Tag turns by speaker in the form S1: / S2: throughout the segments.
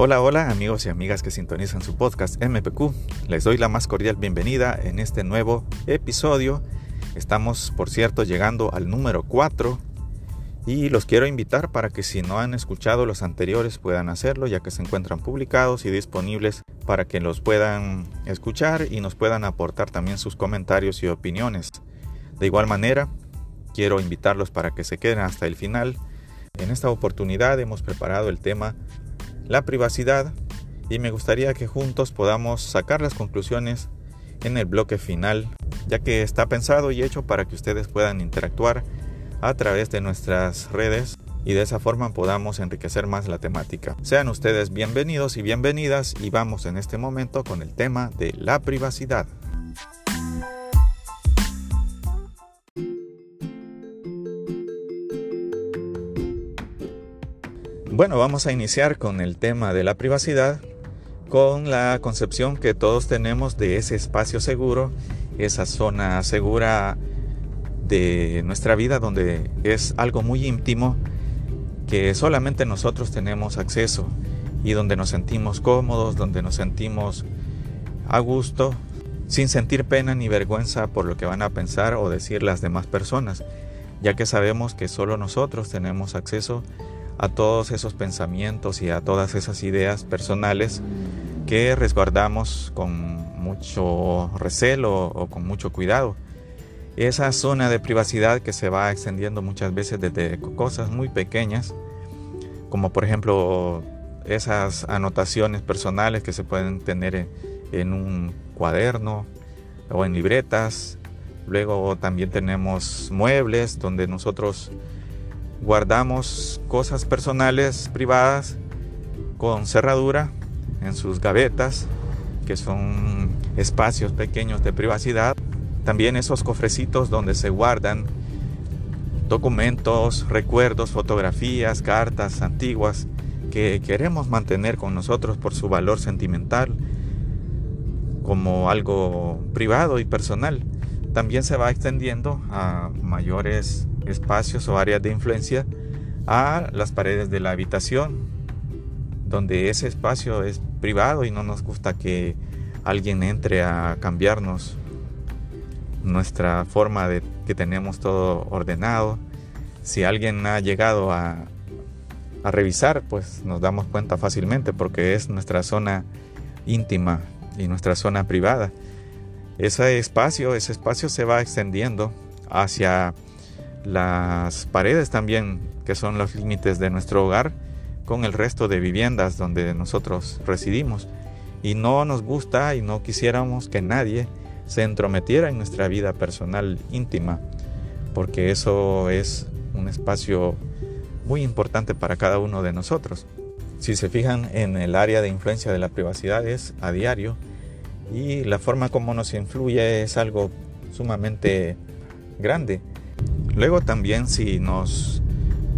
S1: Hola, hola amigos y amigas que sintonizan su podcast MPQ. Les doy la más cordial bienvenida en este nuevo episodio. Estamos, por cierto, llegando al número 4 y los quiero invitar para que si no han escuchado los anteriores puedan hacerlo ya que se encuentran publicados y disponibles para que los puedan escuchar y nos puedan aportar también sus comentarios y opiniones. De igual manera, quiero invitarlos para que se queden hasta el final. En esta oportunidad hemos preparado el tema la privacidad y me gustaría que juntos podamos sacar las conclusiones en el bloque final, ya que está pensado y hecho para que ustedes puedan interactuar a través de nuestras redes y de esa forma podamos enriquecer más la temática. Sean ustedes bienvenidos y bienvenidas y vamos en este momento con el tema de la privacidad. Bueno, vamos a iniciar con el tema de la privacidad, con la concepción que todos tenemos de ese espacio seguro, esa zona segura de nuestra vida donde es algo muy íntimo que solamente nosotros tenemos acceso y donde nos sentimos cómodos, donde nos sentimos a gusto, sin sentir pena ni vergüenza por lo que van a pensar o decir las demás personas, ya que sabemos que solo nosotros tenemos acceso a todos esos pensamientos y a todas esas ideas personales que resguardamos con mucho recelo o con mucho cuidado esa zona de privacidad que se va extendiendo muchas veces desde cosas muy pequeñas, como por ejemplo esas anotaciones personales que se pueden tener en, un cuaderno o en libretas. Luego también tenemos muebles donde nosotros guardamos cosas personales privadas con cerradura en sus gavetas, que son espacios pequeños de privacidad. También esos cofrecitos donde se guardan documentos, recuerdos, fotografías, cartas antiguas que queremos mantener con nosotros por su valor sentimental como algo privado y personal. También se va extendiendo a mayores espacios o áreas de influencia a las paredes de la habitación, donde ese espacio es privado y no nos gusta que alguien entre a cambiarnos nuestra forma de que tenemos todo ordenado. Si alguien ha llegado a, revisar, pues nos damos cuenta fácilmente porque es nuestra zona íntima y nuestra zona privada. Ese espacio, ese espacio se va extendiendo hacia las paredes también, que son los límites de nuestro hogar, con el resto de viviendas donde nosotros residimos. Y no nos gusta y no quisiéramos que nadie se entrometiera en nuestra vida personal íntima, porque eso es un espacio muy importante para cada uno de nosotros. Si se fijan en el área de influencia de la privacidad es a diario y la forma como nos influye es algo sumamente grande. Luego también si nos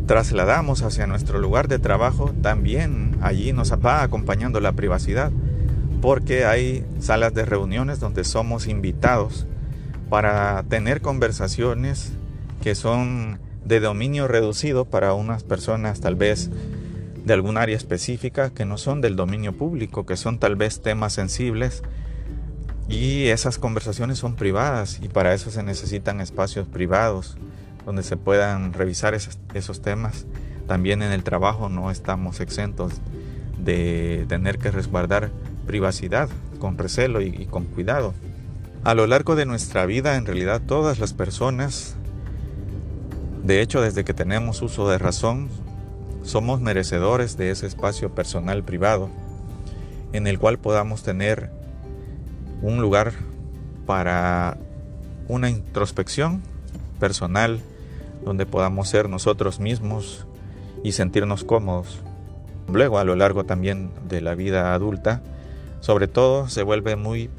S1: trasladamos hacia nuestro lugar de trabajo, también allí nos va acompañando la privacidad porque hay salas de reuniones donde somos invitados para tener conversaciones que son de dominio reducido para unas personas tal vez de algún área específica que no son del dominio público, que son tal vez temas sensibles y esas conversaciones son privadas y para eso se necesitan espacios privados donde se puedan revisar esos, temas. También en el trabajo no estamos exentos de tener que resguardar privacidad, con recelo y, con cuidado. A lo largo de nuestra vida, en realidad todas las personas, de hecho desde que tenemos uso de razón, somos merecedores de ese espacio personal privado, en el cual podamos tener un lugar para una introspección personal, donde podamos ser nosotros mismos y sentirnos cómodos. Luego, a lo largo también de la vida adulta, sobre todo se vuelve muy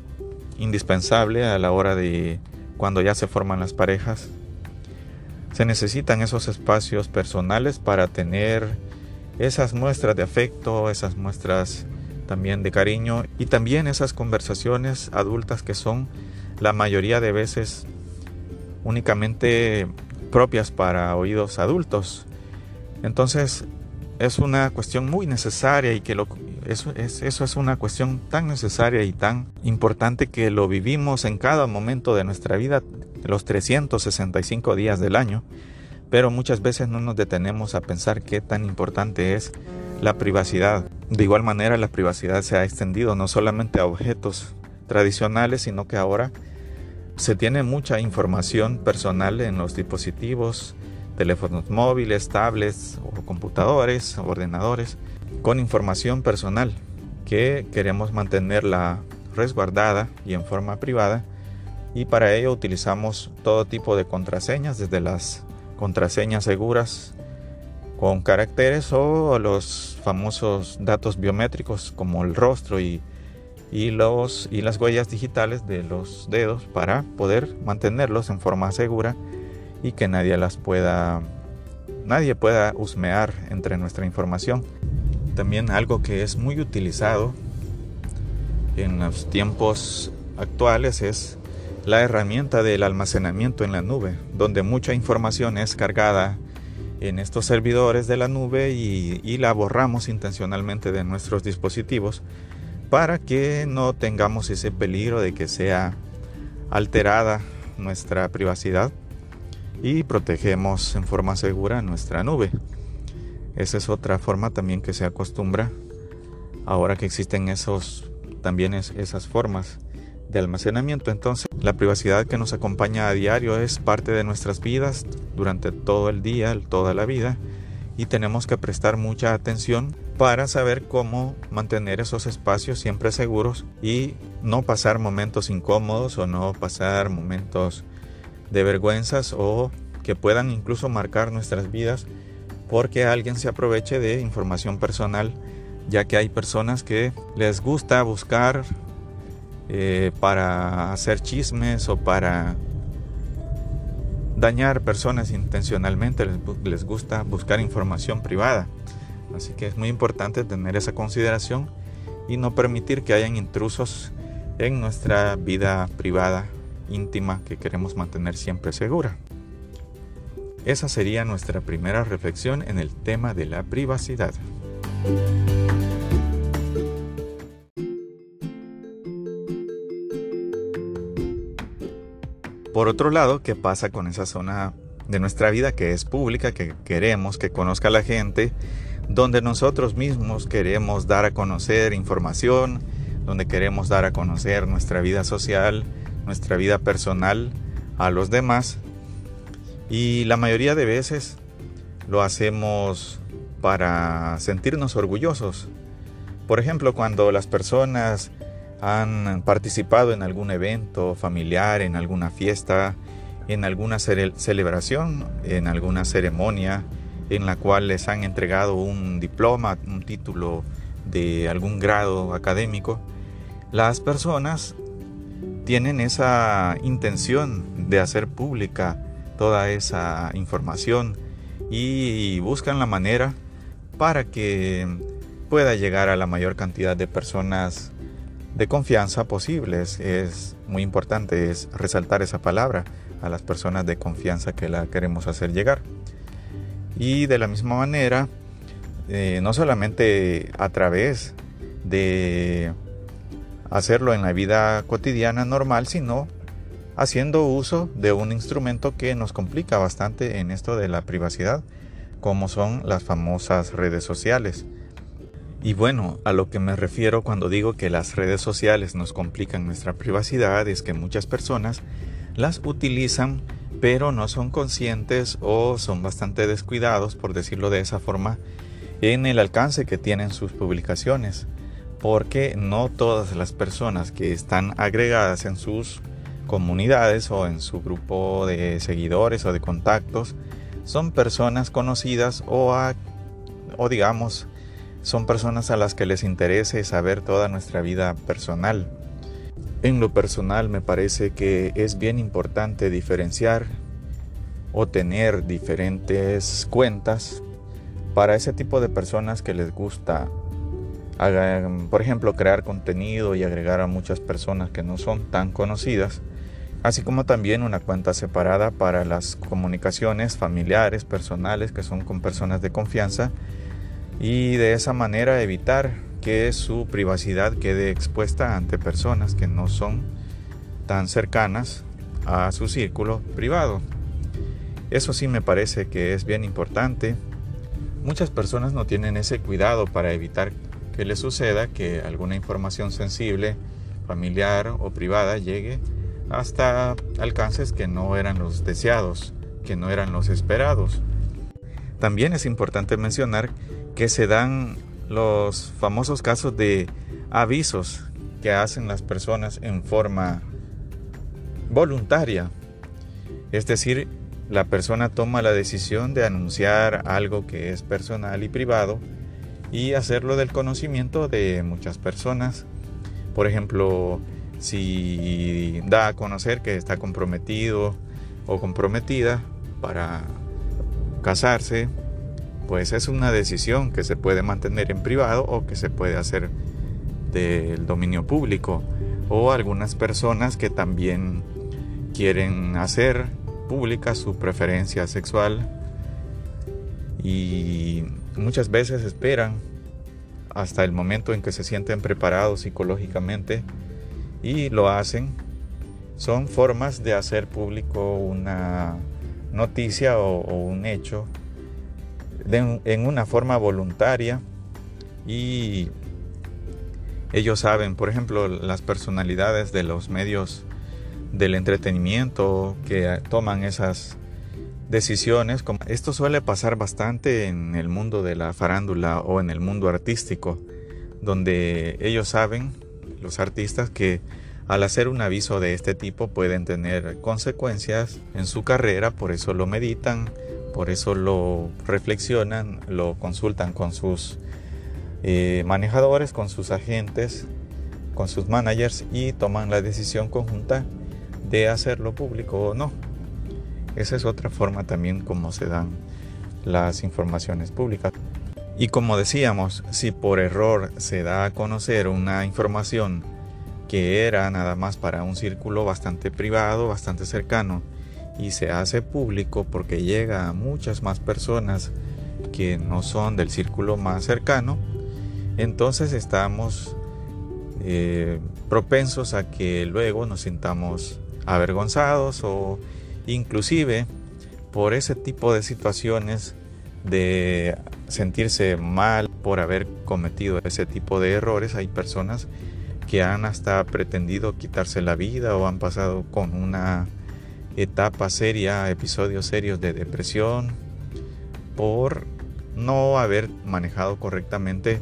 S1: indispensable a la hora de cuando ya se forman las parejas. Se necesitan esos espacios personales para tener esas muestras de afecto, esas muestras también de cariño y también esas conversaciones adultas que son la mayoría de veces únicamente propias para oídos adultos. Entonces es una cuestión muy necesaria y que lo Eso es, eso es una cuestión tan necesaria y tan importante que lo vivimos en cada momento de nuestra vida, los 365 días del año, pero muchas veces no nos detenemos a pensar qué tan importante es la privacidad. De igual manera, la privacidad se ha extendido no solamente a objetos tradicionales, sino que ahora se tiene mucha información personal en los dispositivos, teléfonos móviles, tablets o computadores, ordenadores, con información personal que queremos mantenerla resguardada y en forma privada. Y para ello utilizamos todo tipo de contraseñas, desde las contraseñas seguras con caracteres o los famosos datos biométricos como el rostro y, los, y las huellas digitales de los dedos para poder mantenerlos en forma segura y que nadie las pueda nadie pueda husmear entre nuestra información. También algo que es muy utilizado en los tiempos actuales es la herramienta del almacenamiento en la nube, donde mucha información es cargada en estos servidores de la nube y, la borramos intencionalmente de nuestros dispositivos para que no tengamos ese peligro de que sea alterada nuestra privacidad y protegemos en forma segura nuestra nube. Esa es otra forma también que se acostumbra ahora que existen esos también esas formas de almacenamiento. Entonces, la privacidad que nos acompaña a diario es parte de nuestras vidas durante todo el día, toda la vida, y tenemos que prestar mucha atención para saber cómo mantener esos espacios siempre seguros y no pasar momentos incómodos o no pasar momentos de vergüenzas o que puedan incluso marcar nuestras vidas porque alguien se aproveche de información personal, ya que hay personas que les gusta buscar eh, para hacer chismes o para dañar personas intencionalmente, les, gusta buscar información privada. Así que es muy importante tener esa consideración y no permitir que hayan intrusos en nuestra vida privada, íntima, que queremos mantener siempre segura. Esa sería nuestra primera reflexión en el tema de la privacidad. Por otro lado, ¿qué pasa con esa zona de nuestra vida que es pública, que queremos que conozca la gente, donde nosotros mismos queremos dar a conocer información, donde queremos dar a conocer nuestra vida social, nuestra vida personal a los demás? Y la mayoría de veces lo hacemos para sentirnos orgullosos. Por ejemplo, cuando las personas han participado en algún evento familiar, en alguna fiesta, en alguna celebración, en alguna ceremonia en la cual les han entregado un diploma, un título de algún grado académico, las personas tienen esa intención de hacer pública toda esa información y buscan la manera para que pueda llegar a la mayor cantidad de personas de confianza posibles. Es muy importante es resaltar esa palabra a las personas de confianza que la queremos hacer llegar. Y de la misma manera, eh, no solamente a través de hacerlo en la vida cotidiana normal, sino haciendo uso de un instrumento que nos complica bastante en esto de la privacidad, como son las famosas redes sociales. Y bueno, a lo que me refiero cuando digo que las redes sociales nos complican nuestra privacidad es que muchas personas las utilizan pero no son conscientes o son bastante descuidados, por decirlo de esa forma, en el alcance que tienen sus publicaciones, porque no todas las personas que están agregadas en sus comunidades o en su grupo de seguidores o de contactos son personas conocidas o, o digamos son personas a las que les interese saber toda nuestra vida personal. En lo personal me parece que es bien importante diferenciar o tener diferentes cuentas para ese tipo de personas que les gusta, por ejemplo, crear contenido y agregar a muchas personas que no son tan conocidas, así como también una cuenta separada para las comunicaciones familiares, personales, que son con personas de confianza y de esa manera evitar que su privacidad quede expuesta ante personas que no son tan cercanas a su círculo privado. Eso sí me parece que es bien importante. Muchas personas no tienen ese cuidado para evitar que le suceda que alguna información sensible, familiar o privada llegue hasta alcances que no eran los deseados, que no eran los esperados. También es importante mencionar que se dan los famosos casos de avisos que hacen las personas en forma voluntaria. Es decir, la persona toma la decisión de anunciar algo que es personal y privado y hacerlo del conocimiento de muchas personas. Por ejemplo, si da a conocer que está comprometido o comprometida para casarse, pues es una decisión que se puede mantener en privado o que se puede hacer del dominio público. O algunas personas que también quieren hacer pública su preferencia sexual y muchas veces esperan hasta el momento en que se sienten preparados psicológicamente y lo hacen. Son formas de hacer público una noticia o, un hecho en una forma voluntaria y ellos saben, por ejemplo, las personalidades de los medios del entretenimiento que toman esas decisiones. Esto suele pasar bastante en el mundo de la farándula o en el mundo artístico, donde ellos saben, los artistas, que al hacer un aviso de este tipo pueden tener consecuencias en su carrera, por eso lo meditan, por eso lo reflexionan, lo consultan con sus eh, manejadores, con sus agentes, con sus managers y toman la decisión conjunta de hacerlo público o no. Esa es otra forma también como se dan las informaciones públicas. Y como decíamos, si por error se da a conocer una información que era nada más para un círculo bastante privado, bastante cercano, y se hace público porque llega a muchas más personas que no son del círculo más cercano, entonces estamos eh, propensos a que luego nos sintamos avergonzados o inclusive por ese tipo de situaciones de sentirse mal por haber cometido ese tipo de errores. Hay personas que han hasta pretendido quitarse la vida o han pasado con una etapa seria, episodios serios de depresión por no haber manejado correctamente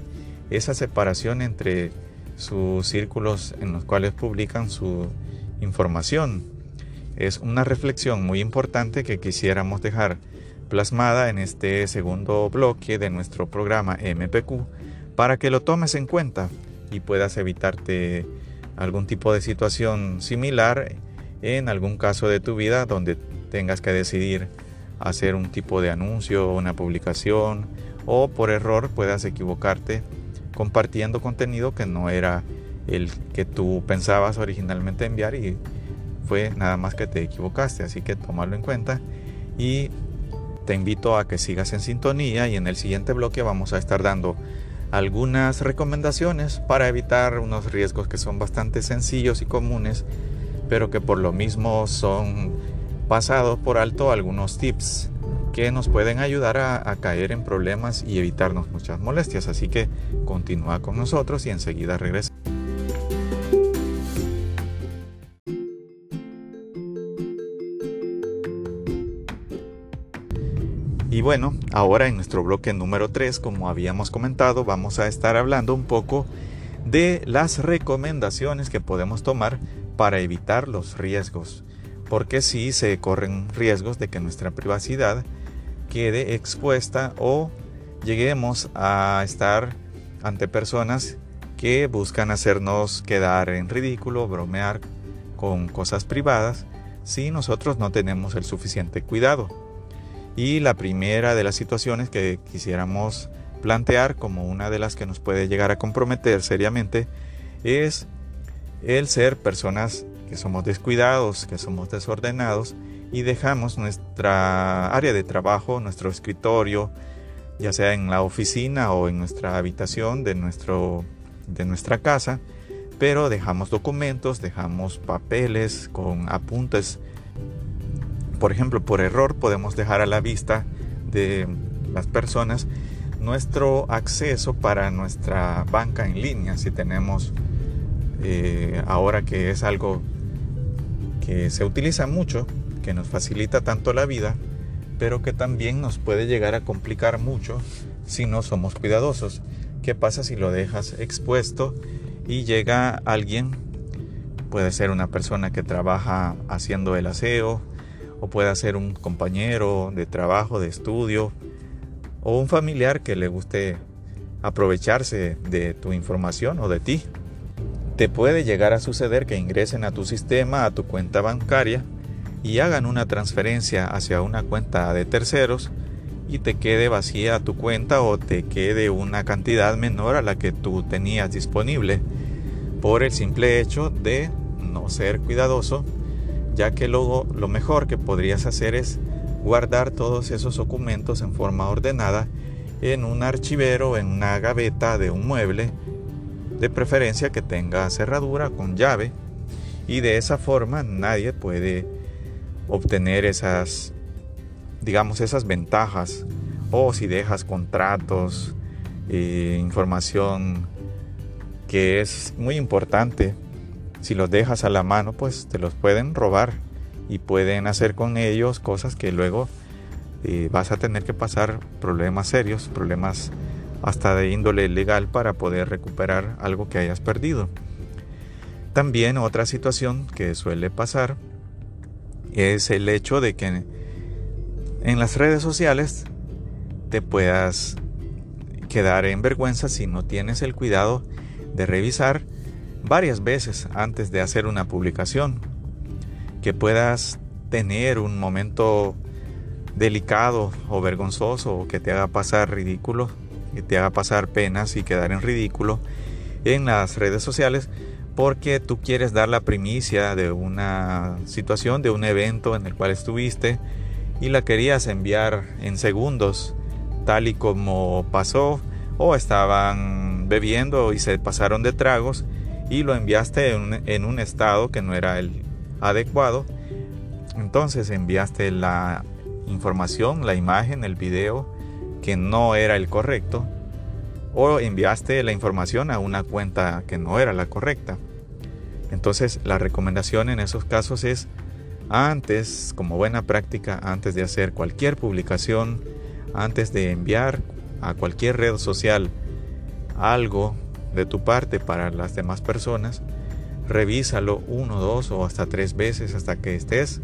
S1: esa separación entre sus círculos en los cuales publican su información. Es una reflexión muy importante que quisiéramos dejar plasmada en este segundo bloque de nuestro programa MPQ para que lo tomes en cuenta y puedas evitarte algún tipo de situación similar en algún caso de tu vida donde tengas que decidir hacer un tipo de anuncio, una publicación o por error puedas equivocarte compartiendo contenido que no era el que tú pensabas originalmente enviar y fue nada más que te equivocaste, así que tomarlo en cuenta y te invito a que sigas en sintonía y en el siguiente bloque vamos a estar dando algunas recomendaciones para evitar unos riesgos que son bastante sencillos y comunes, pero que por lo mismo son pasados por alto algunos tips que nos pueden ayudar a, caer en problemas y evitarnos muchas molestias. Así que continúa con nosotros y enseguida regresa. Y bueno, ahora en nuestro bloque número 3, como habíamos comentado, vamos a estar hablando un poco de las recomendaciones que podemos tomar para evitar los riesgos. Porque si se corren riesgos de que nuestra privacidad quede expuesta o lleguemos a estar ante personas que buscan hacernos quedar en ridículo, bromear con cosas privadas, si nosotros no tenemos el suficiente cuidado. Y la primera de las situaciones que quisiéramos plantear como una de las que nos puede llegar a comprometer seriamente es el ser personas que somos descuidados, que somos desordenados y dejamos nuestra área de trabajo, nuestro escritorio, ya sea en la oficina o en nuestra habitación de, nuestro, de nuestra casa, pero dejamos documentos, dejamos papeles con apuntes. Por ejemplo, por error podemos dejar a la vista de las personas nuestro acceso para nuestra banca en línea, si tenemos eh, ahora que es algo que se utiliza mucho, que nos facilita tanto la vida, pero que también nos puede llegar a complicar mucho si no somos cuidadosos. ¿Qué pasa si lo dejas expuesto y llega alguien? Puede ser una persona que trabaja haciendo el aseo, o puede ser un compañero de trabajo, de estudio, o un familiar que le guste aprovecharse de tu información o de ti. Te puede llegar a suceder que ingresen a tu sistema, a tu cuenta bancaria, y hagan una transferencia hacia una cuenta de terceros y te quede vacía tu cuenta o te quede una cantidad menor a la que tú tenías disponible por el simple hecho de no ser cuidadoso, ya que luego lo mejor que podrías hacer es guardar todos esos documentos en forma ordenada en un archivero, en una gaveta de un mueble, de preferencia que tenga cerradura con llave, y de esa forma nadie puede obtener esas, digamos, esas ventajas. O si dejas contratos, eh, información que es muy importante, si los dejas a la mano, pues te los pueden robar y pueden hacer con ellos cosas que luego eh, vas a tener que pasar problemas serios, problemas hasta de índole legal para poder recuperar algo que hayas perdido. También otra situación que suele pasar es el hecho de que en las redes sociales te puedas quedar en vergüenza si no tienes el cuidado de revisar varias veces antes de hacer una publicación. Que puedas tener un momento delicado o vergonzoso o que te haga pasar ridículo, que te haga pasar penas y quedar en ridículo en las redes sociales porque tú quieres dar la primicia de una situación, de un evento en el cual estuviste y la querías enviar en segundos, tal y como pasó, o estaban bebiendo y se pasaron de tragos y lo enviaste en un, estado que no era el adecuado. Entonces enviaste la información, la imagen, el video que no era el correcto o enviaste la información a una cuenta que no era la correcta. Entonces la recomendación en esos casos es antes, como buena práctica, antes de hacer cualquier publicación, antes de enviar a cualquier red social algo de tu parte para las demás personas, revísalo uno, dos o hasta tres veces hasta que estés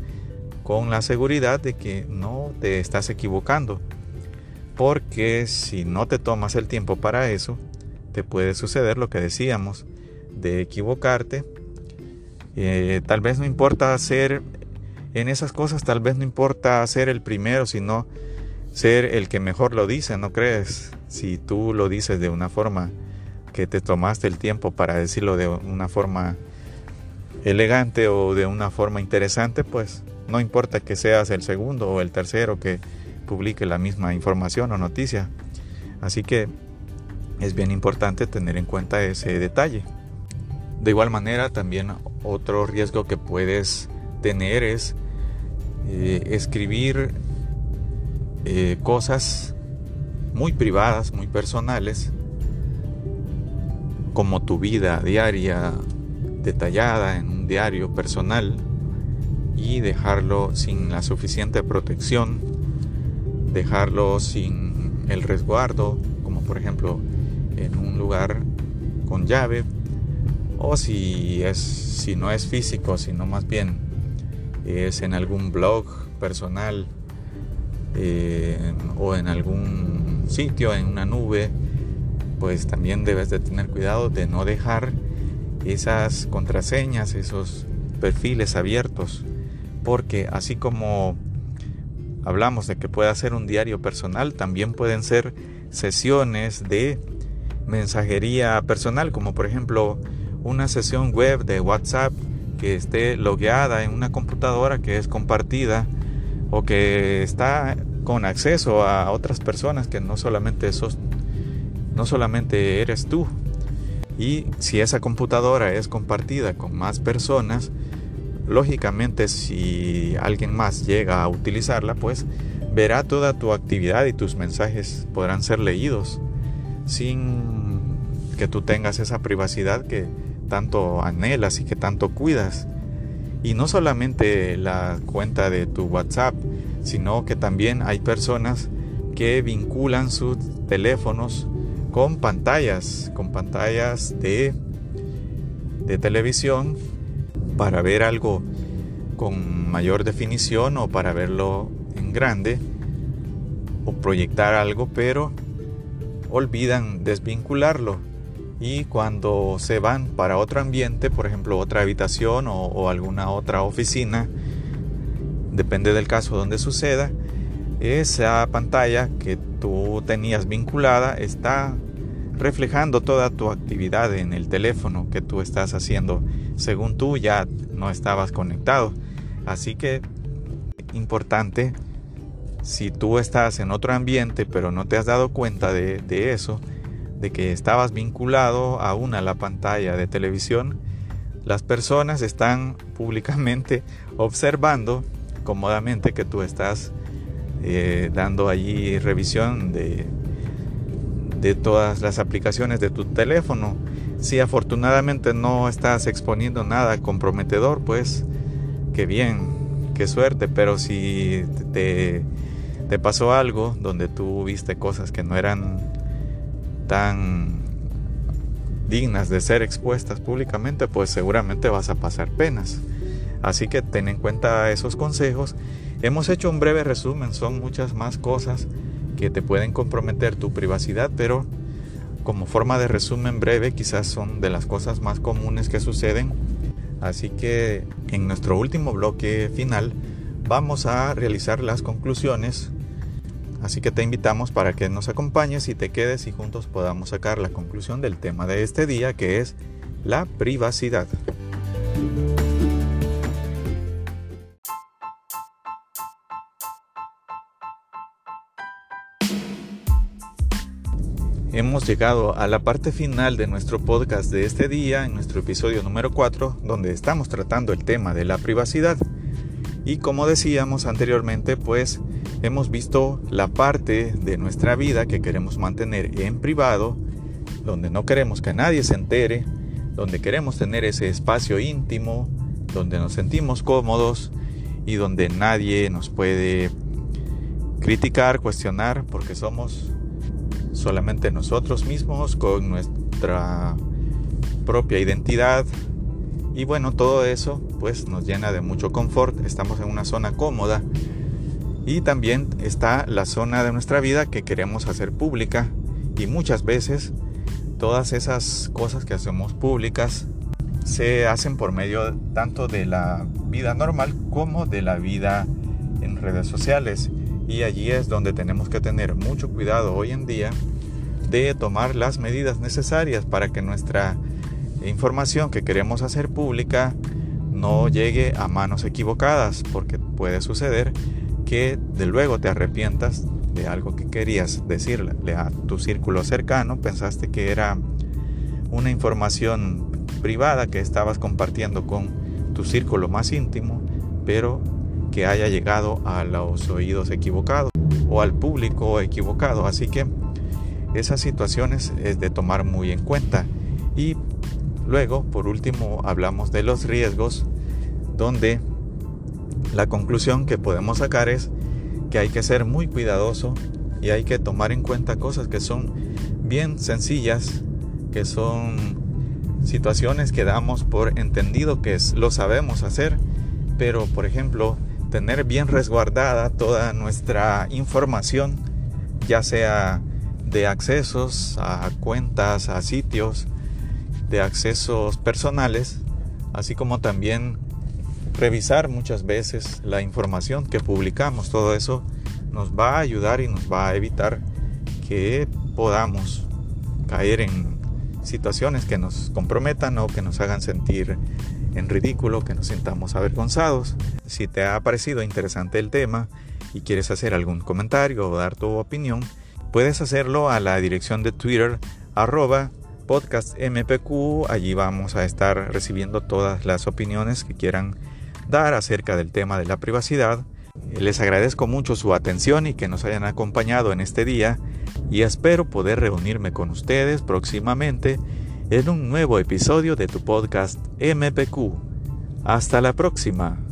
S1: con la seguridad de que no te estás equivocando. Porque si no te tomas el tiempo para eso, te puede suceder lo que decíamos, de equivocarte eh, tal vez no importa ser en esas cosas, tal vez no importa ser el primero, sino ser el que mejor lo dice, ¿no crees? Si tú lo dices de una forma que te tomaste el tiempo para decirlo de una forma elegante o de una forma interesante, pues no importa que seas el segundo o el tercero que publique la misma información o noticia. Así que es bien importante tener en cuenta ese detalle. De igual manera, también otro riesgo que puedes tener es eh, escribir eh, cosas muy privadas, muy personales, como tu vida diaria detallada en un diario personal y dejarlo sin la suficiente protección, dejarlo sin el resguardo, como por ejemplo en un lugar con llave o si es si no es físico sino más bien es en algún blog personal eh, o en algún sitio en una nube pues también debes de tener cuidado de no dejar esas contraseñas esos perfiles abiertos porque así como hablamos de que puede ser un diario personal también pueden ser sesiones de mensajería personal como por ejemplo una sesión web de WhatsApp que esté logueada en una computadora que es compartida o que está con acceso a otras personas que no solamente no solamente eres tú. Y si esa computadora es compartida con más personas, lógicamente si alguien más llega a utilizarla, pues verá toda tu actividad y tus mensajes podrán ser leídos sin que tú tengas esa privacidad que tanto anhelas y que tanto cuidas. Y no solamente la cuenta de tu WhatsApp, sino que también hay personas que vinculan sus teléfonos con pantallas, con pantallas de, de televisión para ver algo con mayor definición o para verlo en grande o proyectar algo, pero olvidan desvincularlo. Y cuando se van para otro ambiente, por ejemplo otra habitación o, alguna otra oficina, depende del caso donde suceda, esa pantalla que tú tenías vinculada está reflejando toda tu actividad en el teléfono que tú estás haciendo según tú ya no estabas conectado. Así que importante, si tú estás en otro ambiente pero no te has dado cuenta de, de eso, de que estabas vinculado a la pantalla de televisión, las personas están públicamente observando cómodamente que tú estás eh, dando allí revisión de, de todas las aplicaciones de tu teléfono. Si afortunadamente no estás exponiendo nada comprometedor, pues qué bien, qué suerte, pero si te, te pasó algo donde tú viste cosas que no eran tan dignas de ser expuestas públicamente, pues seguramente vas a pasar penas. Así que ten en cuenta esos consejos. Hemos hecho un breve resumen, son muchas más cosas que te pueden comprometer tu privacidad, pero como forma de resumen breve quizás son de las cosas más comunes que suceden. Así que en nuestro último bloque final vamos a realizar las conclusiones Así que te invitamos para que nos acompañes y te quedes y juntos podamos sacar la conclusión del tema de este día que es la privacidad. Hemos llegado a la parte final de nuestro podcast de este día, en nuestro episodio número 4, donde estamos tratando el tema de la privacidad. Y como decíamos anteriormente, pues hemos visto la parte de nuestra vida que queremos mantener en privado, donde no queremos que nadie se entere, donde queremos tener ese espacio íntimo, donde nos sentimos cómodos y donde nadie nos puede criticar, cuestionar, porque somos solamente nosotros mismos con nuestra propia identidad, y bueno, todo eso pues nos llena de mucho confort, estamos en una zona cómoda. Y también está la zona de nuestra vida que queremos hacer pública. Y muchas veces todas esas cosas que hacemos públicas se hacen por medio tanto de la vida normal como de la vida en redes sociales y allí es donde tenemos que tener mucho cuidado hoy en día de tomar las medidas necesarias para que nuestra información que queremos hacer pública no llegue a manos equivocadas, porque puede suceder que de luego te arrepientas de algo que querías decirle a tu círculo cercano, pensaste que era una información privada que estabas compartiendo con tu círculo más íntimo, pero que haya llegado a los oídos equivocados o al público equivocado. Así que esas situaciones es de tomar muy en cuenta y Luego, por último, hablamos de los riesgos, donde la conclusión que podemos sacar es que hay que ser muy cuidadoso y hay que tomar en cuenta cosas que son bien sencillas, que son situaciones que damos por entendido que lo sabemos hacer, pero por ejemplo, tener bien resguardada toda nuestra información, ya sea de accesos a cuentas, a sitios, de accesos personales, así como también revisar muchas veces la información que publicamos. Todo eso nos va a ayudar y nos va a evitar que podamos caer en situaciones que nos comprometan o que nos hagan sentir en ridículo, que nos sintamos avergonzados. Si te ha parecido interesante el tema y quieres hacer algún comentario o dar tu opinión, puedes hacerlo a la dirección de Twitter arroba podcastmpq. Allí vamos a estar recibiendo todas las opiniones que quieran dar acerca del tema de la privacidad. Les agradezco mucho su atención y que nos hayan acompañado en este día y espero poder reunirme con ustedes próximamente en un nuevo episodio de tu podcast MPQ. Hasta la próxima.